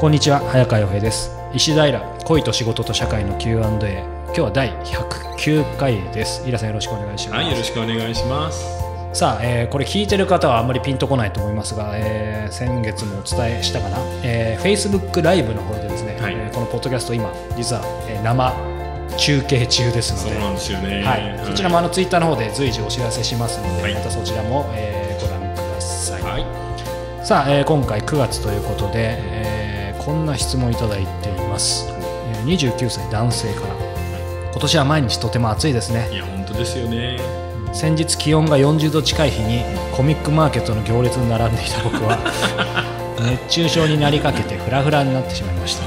こんにちは早川洋平です。石平恋と仕事と社会の Q&A 今日は第109回です。イラさんよろしくお願いします。はい、よろしくお願いします。さあ、えーこれ聞いてる方はあんまりピンとこないと思いますが、えー先月もお伝えしたかな、えー、Facebook ライブの方でですね、はい。えーこのポッドキャスト今実は、えー生中継中ですので。そうなんですよね。はい、そちらもあのツイッターの方で随時お知らせしますので、はい。またそちらも、えーご覧ください、はい。さあ、えー今回9月ということで、えーこんな質問いただいています、えー29歳男性から。今年は毎日とても暑いですね。いや、本当ですよね。先日気温が40度近い日にコミックマーケットの行列に並んでいた僕は 熱中症になりかけてフラフラになってしまいました。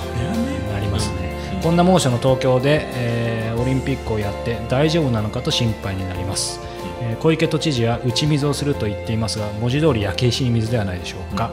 なりますね、うんこんな猛暑の東京で、えーオリンピックをやって大丈夫なのかと心配になります、えー小池都知事は打ち水をすると言っていますが文字通り焼け石に水ではないでしょうか、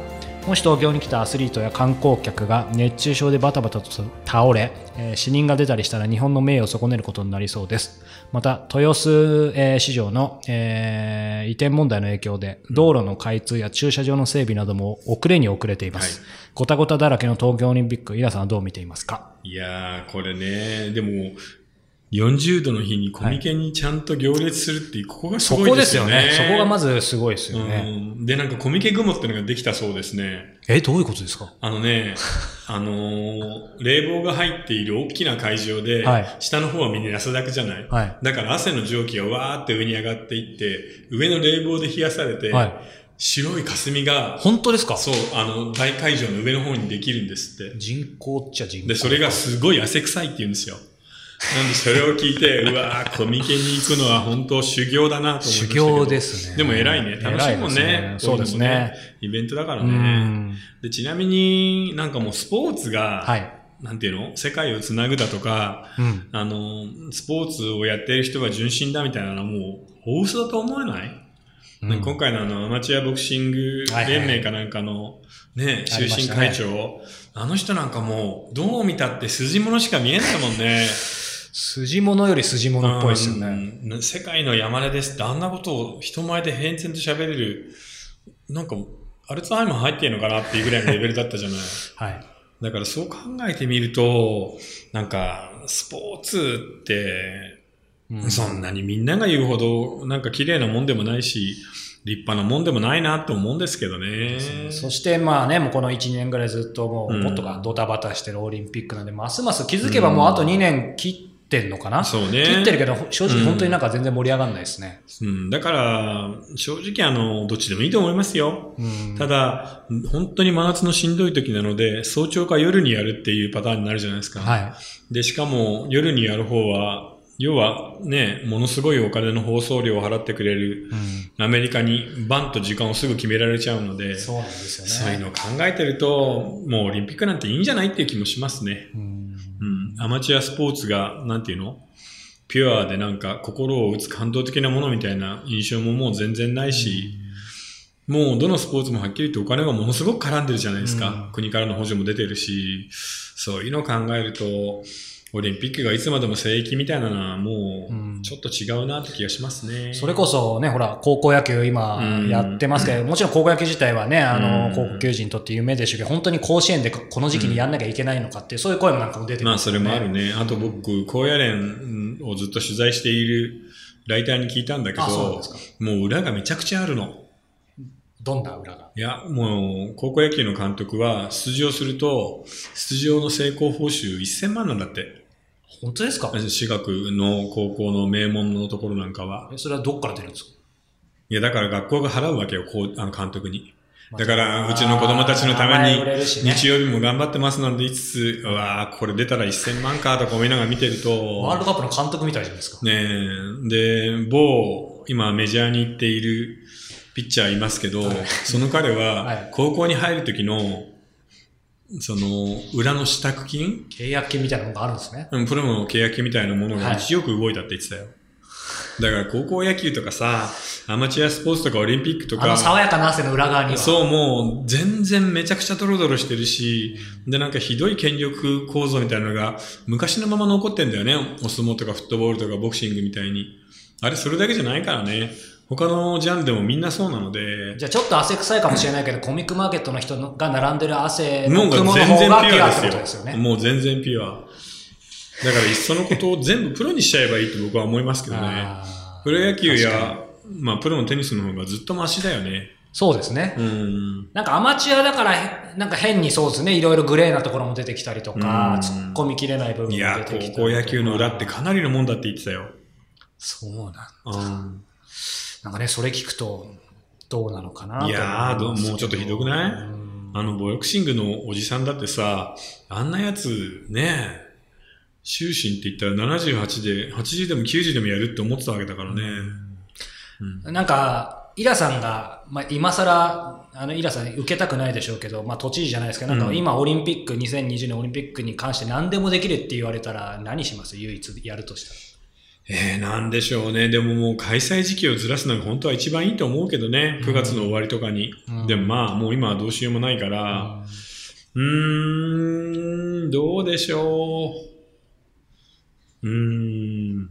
もし東京に来たアスリートや観光客が熱中症でバタバタと倒れ、えー死人が出たりしたら日本の名誉を損ねることになりそうです。また豊洲、えー市場の、えー移転問題の影響で道路の開通や駐車場の整備なども遅れに遅れています、はい。ごたごただらけの東京オリンピックイラさんはどう見ていますか？いやー、これね、でも、40度の日にコミケにちゃんと行列するって、ここがすそごいでよね。こですすよね。そこがまずすごいですよね。うん。で、なんかコミケ雲ってのができたそうですね。え、どういうことですか？あのね、あのー冷房が入っている大きな会場で、はい下の方はみんな安だくじゃない、はい。だから汗の蒸気がわーって上に上がっていって、上の冷房で冷やされて、はい。白い霞が、本当ですか？そう、あの、大会場の上の方にできるんですって。人口っちゃ人口。で、それがすごい汗臭いって言うんですよ。なんでそれを聞いて、うわーコミケに行くのは本当修行だなと思いました修けど。行ですね。でも偉いね。楽しいもんね。偉いですそうですね。イベントだからうね。ん。で、ちなみになんかもうスポーツが、はい。なんていうの？世界をつなぐだとか、うん。あの、スポーツをやってる人が純真だみたいなのはもう、大嘘だと思わない、うん今回のあの、アマチュアボクシング連盟かなんかの、ね、終身したね会長、あの人なんかもう、どう見たって筋物しか見えないもんね。筋物より筋物っぽいですよね。うん世界の山根ですって、あんなことを人前で変然と喋れる、なんか、アルツハイマー入ってんのかなっていうぐらいのレベルだったじゃない。はい。だからそう考えてみると、なんか、スポーツって、うんそんなにみんなが言うほど、なんか綺麗なもんでもないし、立派なもんでもないなと思うんですけどね。そしてまあね、もうこの1年ぐらいずっともう、うんもっとかドタバタしてるオリンピックなんで、ますます気づけばもうあと2年切ってんのかな、そうね。切ってるけど、正直うん本当になんか全然盛り上がんないですね。うん、だから、正直あの、どっちでもいいと思いますよ。うんただ、本当に真夏のしんどい時なので、早朝か夜にやるっていうパターンになるじゃないですか。はい。で、しかも夜にやる方は、要はね、ものすごいお金の放送料を払ってくれるうんアメリカにバンと時間をすぐ決められちゃうので、そうなんですよね。そういうのを考えてると、もうオリンピックなんていいんじゃないっていう気もしますね。うんうん。アマチュアスポーツが、なんていうの？ピュアでなんか心を打つ感動的なものみたいな印象ももう全然ないし、もうどのスポーツもはっきり言ってお金がものすごく絡んでるじゃないですか。うん国からの補助も出てるし、そういうのを考えると、オリンピックがいつまでも聖域みたいなのはもうんうちょっと違うなって気がしますね。それこそね、ほら、高校野球今うんやってますけど、もちろん高校野球自体はね、あうの、ん高校球児にとって夢でしょうけど、本当に甲子園でこの時期にやんなきゃいけないのかっていう、そういう声もなんかも出てまあそますよね。れもあるね。あと僕、高野連をずっと取材しているライターに聞いたんだけどです、か。もう裏がめちゃくちゃあるの。どんな裏が？いや、もう、高校野球の監督は、出場すると、出場の成功報酬1000万なんだって。本当ですか？私学の高校の名門のところなんかは？えそれはどっから出るんですか？いや、だから学校が払うわけよ、こう、あの監督に。だから、うちの子供たちのために、日曜日も頑張ってますなんて言いつつ、うわーこれ出たら1000万かとか思いながら見てると、ワールドカップの監督みたいじゃないですか。ねえ、で、某、今メジャーに行っているピッチャーいますけど、はい。その彼は、はい。高校に入る時の、その、裏の支度金？契約金みたいなのがあるんですね。うんプロの契約金みたいなものがはい1億動いたって言ってたよ。だから高校野球とかさ、アマチュアスポーツとかオリンピックとあのか、爽やかな汗の裏側には。そう、もう、全然めちゃくちゃドロドロしてるし、で、なんかひどい権力構造みたいなのが、昔のまま残ってんだよね。お相撲とかフットボールとかボクシングみたいに。あれ、それだけじゃないからね。他のジャンルでもみんなそうなので、じゃあちょっと汗臭いかもしれないけど、コミックマーケットの人のが並んでる汗もうの雲の方がピュアってことですすよ。よね。もう全然ピュア。だからいっそのことを全部プロにしちゃえばいいと僕は思いますけどね。プロ野球確や、まあプロのテニスの方がずっとマシだよね。そうですね。うん。なんかアマチュアだからへ、なんか変にそうですね、いろいろグレーなところも出てきたりとか、うん突っ込みきれない部分も出いや、てきたりとか。高校野球の裏ってかなりのもんだって言ってたよ。そうなんだ。うん。なんかね、それ聞くと、どうなのかなと思いやーもうちょっとひどくない？うんあの、ボクシングのおじさんだってさ、あんなやつ、ねえ、終身って言ったら78で、80でも90でもやるって思ってたわけだからね。うん。なんか、イラさんが、まあ、今更、あの、イラさん受けたくないでしょうけど、まあ、都知事じゃないですけど、なんかうん今オリンピック、2020年オリンピックに関して何でもできるって言われたら何します？唯一やるとしたら。えー、なんでしょうね。でももう開催時期をずらすのが本当は一番いいと思うけどね。9月の終わりとかに。うんでもまあ、もう今はどうしようもないから、うーん、どうでしょう。うーん、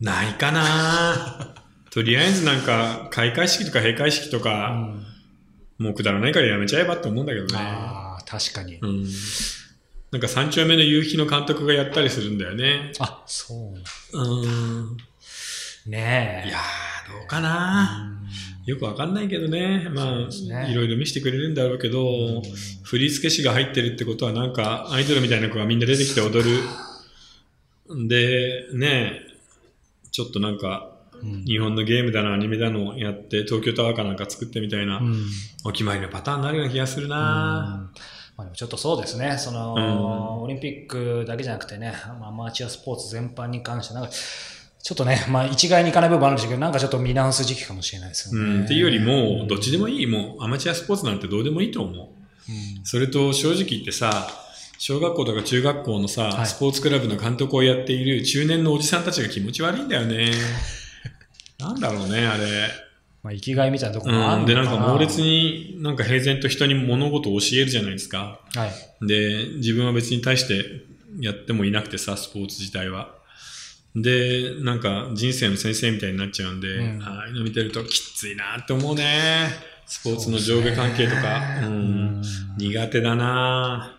ないかな。とりあえずなんか、開会式とか閉会式とうか、んもうくだらないからやめちゃえばって思うんだけどね。ああ、確かに。うん。なんか三丁目の夕日の監督がやったりするんだよね。あ、そう。うん。ねえ。いやー、どうかな。よくわかんないけどね。まあ、ねいろいろ見せてくれるんだろうけど、振付師が入ってるってことはなんか、アイドルみたいな子がみんな出てきて踊る。んで、ねちょっとなんか、うん日本のゲームだの、アニメだのやって、東京タワーかなんか作ってみたいな、うんお決まりのパターンになるような気がするな。まあ、ちょっとそうですね、その、うんオリンピックだけじゃなくてね、まあアマチュアスポーツ全般に関して、なんか、ちょっとね、まあ一概にいかない部分あるんでしょうけど、なんかちょっと見直す時期かもしれないですよね。うん、っていうよりも、どっちでもいい。もう、アマチュアスポーツなんてどうでもいいと思う。うんそれと正直言ってさ、小学校とか中学校のさ、はいスポーツクラブの監督をやっている中年のおじさんたちが気持ち悪いんだよね。なんだろうね、あれ。まあ生きがいみたいなところもあうん、るのかな。で、なんか猛烈になんか平然と人に物事を教えるじゃないですか。はい。で、自分は別に対してやってもいなくてさ、スポーツ自体は。で、なんか人生の先生みたいになっちゃうんで、うんああいうの見てるときついなって思うね。スポーツの上下関係とか。ううんん、苦手だな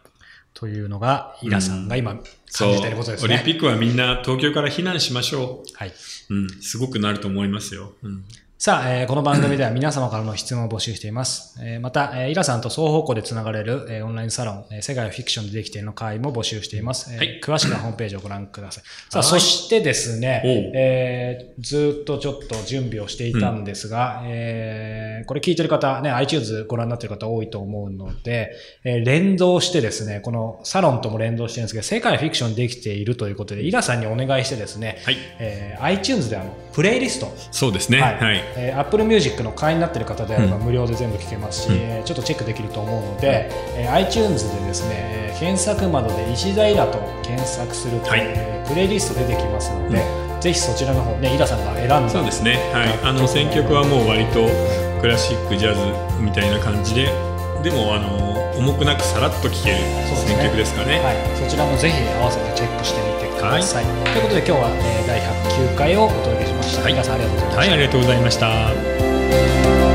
というのが、イラさんが今感じていることですオリンね。ピックはみんな東京から避難しましょはい。う。うん、すごくなると思いますよ。うん、さあ、えーこの番組では皆様からの質問を募集しています。えーまた、えーイラさんと双方向でつながれる、えーオンラインサロン、えー世界はフィクションでできているの会も募集しています。えーはい詳しくはホームページをご覧ください。さあ、はいそしてですねえーずーっとちょっと準備をしていたんですが、えーこれ聞いてる方、ね、iTunes ご覧になってる方多いと思うので、えー連動してですね、このサロンとも連動してるんですけど、世界はフィクションでできているということで、イラさんにお願いしてですね、はい。えー iTunes であの、プレイリスト、そうですね。はいはい。えー Apple Music の会員になっている方であればうん。無料で全部聴けますし、うん。えーちょっとチェックできると思うので、えー iTunes でですね、えー検索窓で石田イラと検索すると、はい。えープレイリスト出てきますので、ぜひそちらの方ね、イラさんが選んだそうですね。はい。あの、選曲はもう割とクラシック、ジャズみたいな感じで、でも、あの、重くなくさらっと聴ける選曲ですかね。はい、そちらもぜひ合わせてチェックしてみてください。ということで今日は、えー第109回をお届けした。はい皆さんありがとうございました。はい、ありがとうございました。